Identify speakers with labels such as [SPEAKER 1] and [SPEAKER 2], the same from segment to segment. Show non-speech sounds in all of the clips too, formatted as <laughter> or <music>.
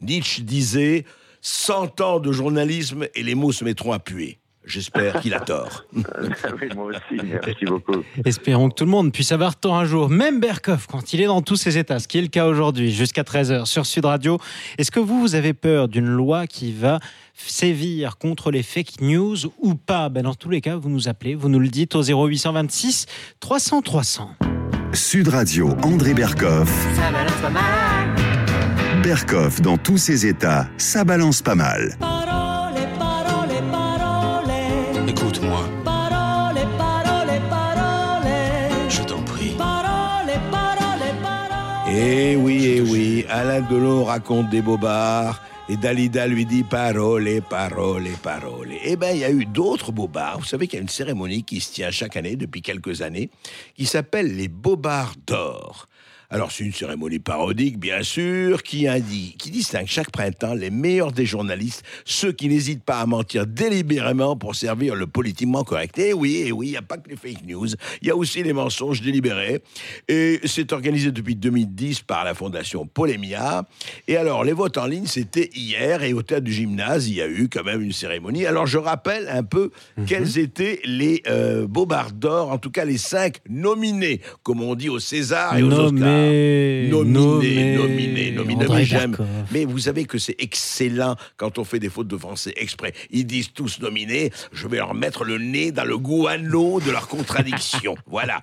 [SPEAKER 1] Nietzsche disait 100 ans de journalisme et les mots se mettront à puer. J'espère qu'il a tort. <laughs>
[SPEAKER 2] oui, moi aussi, merci beaucoup.
[SPEAKER 3] Espérons que tout le monde puisse avoir tort un jour, même Berkoff, quand il est dans tous ses états, ce qui est le cas aujourd'hui, jusqu'à 13h sur Sud Radio. Est-ce que vous, vous avez peur d'une loi qui va sévir contre les fake news ou pas? Ben Dans tous les cas, vous nous appelez, vous nous le dites au 0826 300 300.
[SPEAKER 4] Sud Radio, André Berkoff.
[SPEAKER 5] Ça balance pas mal.
[SPEAKER 4] Berkoff, dans tous ses états, ça balance pas mal.
[SPEAKER 5] Parole, parole, parole.
[SPEAKER 6] Écoute-moi,
[SPEAKER 5] Parole, parole, parole.
[SPEAKER 6] je t'en prie.
[SPEAKER 5] Parole, parole, parole.
[SPEAKER 1] Eh oui, eh oui, Alain Delon raconte des bobards. Et Dalida lui dit parole, parole, parole. Eh bien, il y a eu d'autres bobards. Vous savez qu'il y a une cérémonie qui se tient chaque année, depuis quelques années, qui s'appelle les Bobards d'or. Alors, c'est une cérémonie parodique, bien sûr, qui indique, qui distingue chaque printemps les meilleurs des journalistes, ceux qui n'hésitent pas à mentir délibérément pour servir le politiquement correct. Et oui, et oui, il n'y a pas que les fake news, il y a aussi les mensonges délibérés. Et c'est organisé depuis 2010 par la fondation Polémia. Et alors, les votes en ligne, c'était hier, et au théâtre du gymnase, il y a eu quand même une cérémonie. Alors, je rappelle un peu quels étaient les euh, Bobards d'or, en tout cas les cinq nominés, comme on dit au César et aux Oscars.
[SPEAKER 3] Nommé,
[SPEAKER 1] Nominé, nominé, nominé.
[SPEAKER 3] André
[SPEAKER 1] Mais j'aime. Mais vous savez que c'est excellent quand on fait des fautes de français exprès. Ils disent tous nominés. Je vais leur mettre le nez dans le guano de leur contradiction. <laughs> voilà.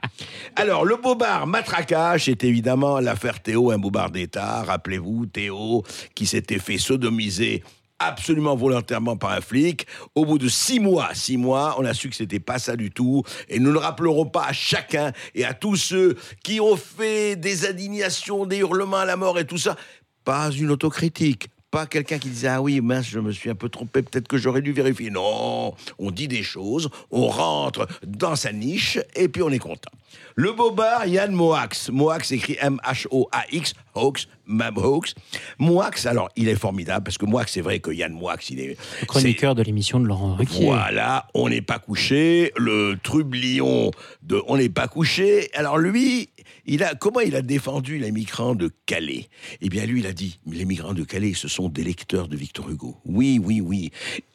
[SPEAKER 1] Alors, le bobard matraquage est évidemment l'affaire Théo, un bobard d'État. Rappelez-vous, Théo, qui s'était fait sodomiser absolument volontairement par un flic. Au bout de six mois, six mois, on a su que c'était pas ça du tout. Et nous ne rappellerons pas à chacun et à tous ceux qui ont fait des indignations, des hurlements à la mort et tout ça, pas une autocritique. Pas quelqu'un qui disait Ah oui, mince, je me suis un peu trompé, peut-être que j'aurais dû vérifier. Non, on dit des choses, on rentre dans sa niche et puis on est content. Le bobard Yann Moax. Moax écrit M-H-O-A-X, Hoax, même Hoax. Moax, alors, il est formidable parce que Moax, c'est vrai que Yann Moax, il est.
[SPEAKER 3] Le chroniqueur de l'émission de Laurent Ruquier.
[SPEAKER 1] Voilà, on n'est pas couché, le trublion de on n'est pas couché. Alors lui, il a comment il a défendu les migrants de Calais? Eh bien lui, il a dit les migrants de Calais, ce sont des lecteurs de Victor Hugo. Oui, oui, oui.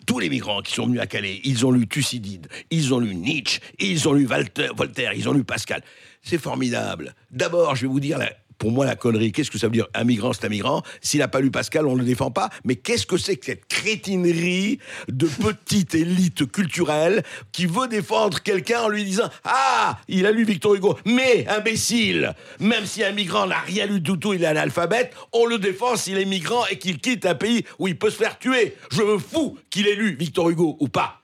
[SPEAKER 1] Tous les migrants qui sont venus à Calais, ils ont lu Thucydide, ils ont lu Nietzsche, ils ont lu Voltaire, ils ont lu Pascal. C'est formidable. D'abord, je vais vous dire la- pour moi, la connerie, qu'est-ce que ça veut dire Un migrant, c'est un migrant. S'il n'a pas lu Pascal, on ne le défend pas. Mais qu'est-ce que c'est que cette crétinerie de petite élite culturelle qui veut défendre quelqu'un en lui disant Ah, il a lu Victor Hugo. Mais, imbécile, même si un migrant n'a rien lu du tout, il est analphabète, on le défend s'il est migrant et qu'il quitte un pays où il peut se faire tuer. Je me fous qu'il ait lu Victor Hugo ou pas.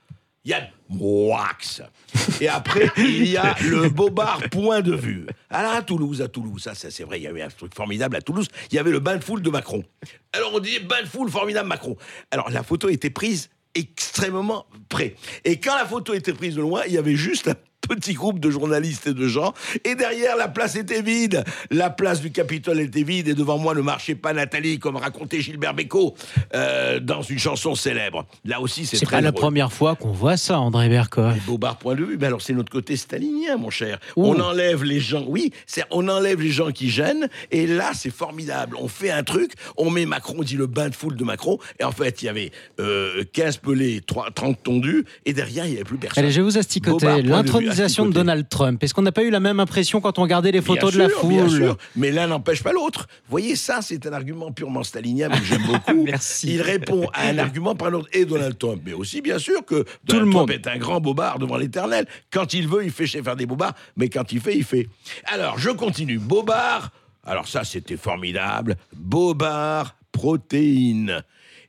[SPEAKER 1] Yann Moix. Et après, il y a le Bobard point de vue. Alors à Toulouse, à Toulouse, ça, c'est vrai, il y avait un truc formidable à Toulouse. Il y avait le bain de foule de Macron. Alors on dit bain de foule formidable Macron. Alors la photo était prise extrêmement près. Et quand la photo était prise de loin, il y avait juste petit groupe de journalistes et de gens. Et derrière, la place était vide. La place du Capitole était vide. Et devant moi ne marchait pas Nathalie, comme racontait Gilbert Bécaud euh, dans une chanson célèbre. Là aussi, c'est
[SPEAKER 3] C'est
[SPEAKER 1] très
[SPEAKER 3] pas la première fois qu'on voit ça, André Berkoff.
[SPEAKER 1] Bobard point de vue, ben alors c'est notre côté stalinien, mon cher.
[SPEAKER 3] Ouh.
[SPEAKER 1] On enlève les gens, oui, c'est on enlève les gens qui gênent, et là c'est formidable. On fait un truc, on met Macron, on dit le bain de foule de Macron, et en fait il y avait euh, 15 pelés, 3 30 tondus, et derrière il n'y avait plus personne.
[SPEAKER 3] Allez, je vais vous asticoter.
[SPEAKER 1] point de
[SPEAKER 3] de. Donald Trump. Est-ce qu'on n'a pas eu la même impression quand on regardait les photos
[SPEAKER 1] Bien
[SPEAKER 3] de la foule
[SPEAKER 1] bien sûr, mais l'un n'empêche pas l'autre. Vous voyez, ça, c'est un argument purement stalinien, mais que j'aime <laughs> beaucoup.
[SPEAKER 3] Merci.
[SPEAKER 1] Il répond à un argument par l'autre, et Donald Trump. Mais aussi, bien sûr, que
[SPEAKER 3] Tout
[SPEAKER 1] Donald
[SPEAKER 3] le
[SPEAKER 1] Trump
[SPEAKER 3] monde.
[SPEAKER 1] est un grand bobard devant l'éternel. Quand il veut, il fait faire des bobards, mais quand il fait, il fait. Alors, je continue. Bobard, alors ça, c'était formidable. Bobard, protéines.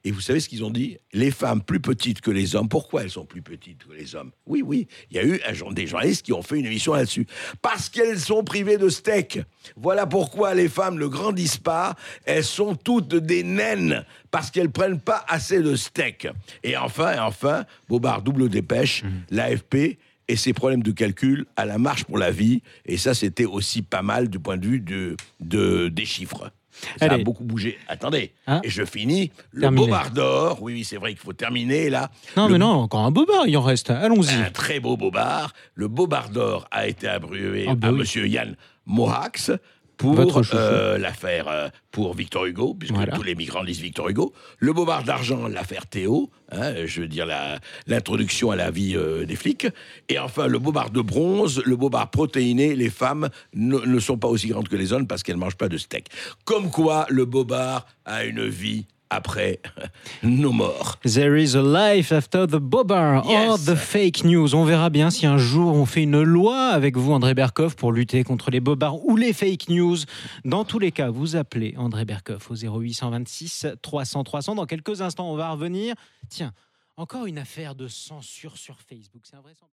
[SPEAKER 1] Et vous savez ce qu'ils ont dit? Les femmes plus petites que les hommes, pourquoi elles sont plus petites que les hommes? Oui, oui, il y a eu un jour- des journalistes qui ont fait une émission là-dessus. Parce qu'elles sont privées de steak. Voilà pourquoi les femmes ne grandissent pas. Elles sont toutes des naines. Parce qu'elles prennent pas assez de steak. Et enfin, et enfin, Bobard double dépêche, l'AFP et ses problèmes de calcul à la marche pour la vie. Et ça, c'était aussi pas mal du point de vue de, de- des chiffres. Ça a beaucoup bougé. Attendez,
[SPEAKER 3] Hein
[SPEAKER 1] et je finis. Le
[SPEAKER 3] Terminé.
[SPEAKER 1] Bobard d'or, oui, oui, c'est vrai qu'il faut terminer là.
[SPEAKER 3] Non,
[SPEAKER 1] Le-
[SPEAKER 3] mais non, encore un bobard, il en reste. Allons-y.
[SPEAKER 1] Un très beau Bobard. Le Bobard d'or a été abrévé
[SPEAKER 3] Ah bah
[SPEAKER 1] à
[SPEAKER 3] oui.
[SPEAKER 1] monsieur Yann Mohax. Pour euh, l'affaire euh, pour Victor Hugo, puisque
[SPEAKER 3] Voilà.
[SPEAKER 1] tous les migrants lisent Victor Hugo. Le Bobard d'argent, l'affaire Théo, hein, je veux dire l'introduction à la vie euh, des flics. Et enfin, le Bobard de bronze, le Bobard protéiné, les femmes ne, ne sont pas aussi grandes que les hommes parce qu'elles ne mangent pas de steak. Comme quoi, le Bobard a une vie après <laughs> nos morts.
[SPEAKER 3] There is a life after the bobar or the fake news. On verra bien si un jour on fait une loi avec vous, André Berkoff, pour lutter contre les bobards ou les fake news. Dans tous les cas, vous appelez André Berkoff au 0826 300 300. Dans quelques instants, on va revenir. Tiens, encore une affaire de censure sur Facebook. C'est un vrai